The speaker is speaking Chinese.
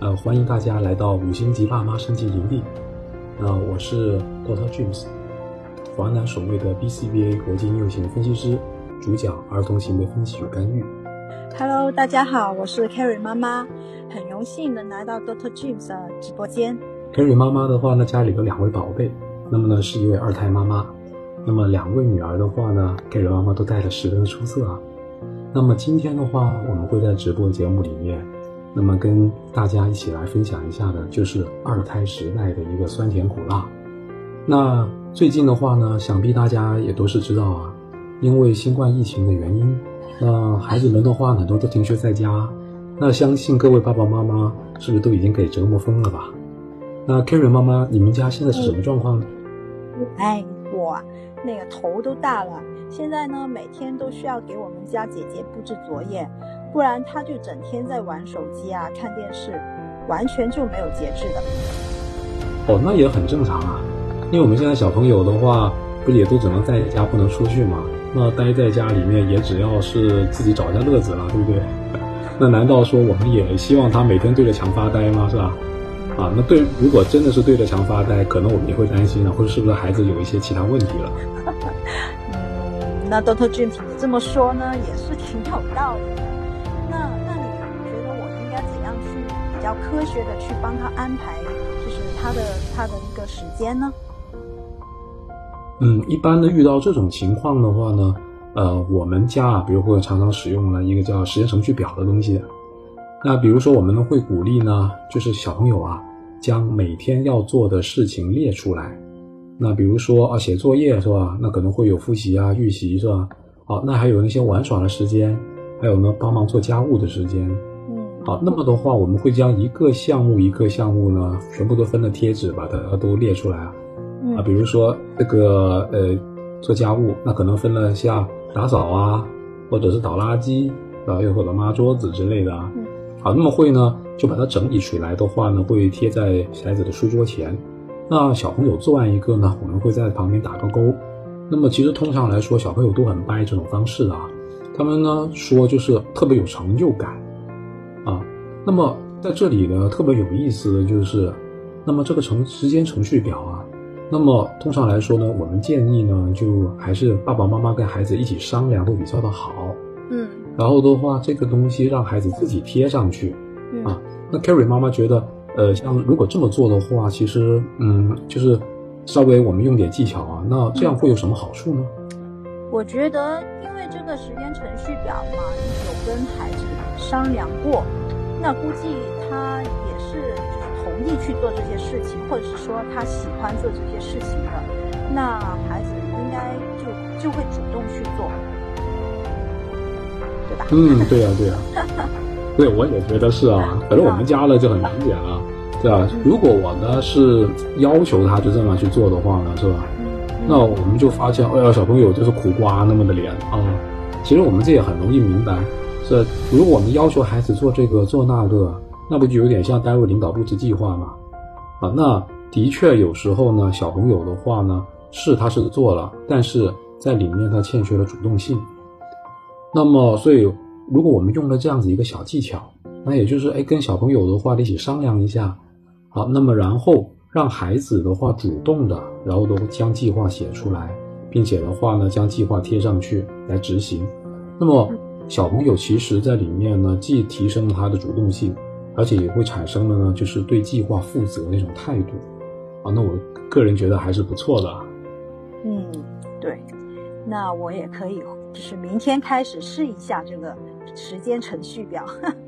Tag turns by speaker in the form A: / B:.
A: 呃，欢迎大家来到五星级爸妈升级营地。那我是 Doctor James，华南首位的 BCBA 国际幼型分析师，主讲儿童行为分析与干预。
B: Hello，大家好，我是 Carrie 妈妈，很荣幸能来到 Doctor James 的直播间。
A: Carrie 妈妈的话呢，家里有两位宝贝，那么呢是一位二胎妈妈，那么两位女儿的话呢，Carrie 妈妈都带的十分的出色啊。那么今天的话，我们会在直播节目里面，那么跟大家一起来分享一下的，就是二胎时代的一个酸甜苦辣。那最近的话呢，想必大家也都是知道啊，因为新冠疫情的原因，那孩子们的话很多都停学在家，那相信各位爸爸妈妈是不是都已经给折磨疯了吧？那 Carrie 妈妈，你们家现在是什么状况呢？
B: 哎，我那个头都大了。现在呢，每天都需要给我们家姐姐布置作业，不然她就整天在玩手机啊、看电视，完全就没有节制的。
A: 哦，那也很正常啊，因为我们现在小朋友的话，不也都只能在家不能出去嘛？那待在家里面也只要是自己找一下乐子了，对不对？那难道说我们也希望他每天对着墙发呆吗？是吧？啊，那对，如果真的是对着墙发呆，可能我们也会担心啊，或者是不是孩子有一些其他问题了？
B: 那 Doctor James，你这么说呢，也是挺有道理的。那那你觉得我应该怎样去比较科学的去帮他安排，就是他的他的一个时间呢？
A: 嗯，一般的遇到这种情况的话呢，呃，我们家啊，比如会常常使用了一个叫时间程序表的东西。那比如说，我们呢会鼓励呢，就是小朋友啊，将每天要做的事情列出来。那比如说啊，写作业是吧？那可能会有复习啊、预习是吧？好，那还有那些玩耍的时间，还有呢帮忙做家务的时间。
B: 嗯，
A: 好，那么的话，我们会将一个项目一个项目呢，全部都分了贴纸把它都列出来啊。啊，比如说这个呃做家务，那可能分了像打扫啊，或者是倒垃圾啊，又或者抹桌子之类的啊。好，那么会呢就把它整理出来的话呢，会贴在孩子的书桌前。那小朋友做完一个呢，我们会在旁边打个勾。那么其实通常来说，小朋友都很掰这种方式啊。他们呢说就是特别有成就感啊。那么在这里呢，特别有意思的就是，那么这个程时间程序表啊，那么通常来说呢，我们建议呢，就还是爸爸妈妈跟孩子一起商量会比较的好。
B: 嗯。
A: 然后的话，这个东西让孩子自己贴上去啊。那 Carrie 妈妈觉得。呃，像如果这么做的话，其实，嗯，就是稍微我们用点技巧啊，那这样会有什么好处呢？
B: 我觉得，因为这个时间程序表嘛，有跟孩子商量过，那估计他也是就是同意去做这些事情，或者是说他喜欢做这些事情的，那孩子应该就就会主动去做，对吧？
A: 嗯，对呀，对呀。对，我也觉得是啊，反正我们家呢就很明显啊，对吧？如果我呢是要求他就这么去做的话呢，是吧？那我们就发现，哎呀，小朋友就是苦瓜那么的脸啊。其实我们这也很容易明白，是如果我们要求孩子做这个做那个，那不就有点像单位领导布置计划吗？啊，那的确有时候呢，小朋友的话呢，是他是做了，但是在里面他欠缺了主动性。那么，所以。如果我们用了这样子一个小技巧，那也就是哎，跟小朋友的话一起商量一下，好，那么然后让孩子的话主动的，然后都将计划写出来，并且的话呢，将计划贴上去来执行。那么小朋友其实在里面呢，既提升了他的主动性，而且也会产生了呢，就是对计划负责那种态度。啊，那我个人觉得还是不错的。
B: 嗯，对，那我也可以，就是明天开始试一下这个。时间程序表。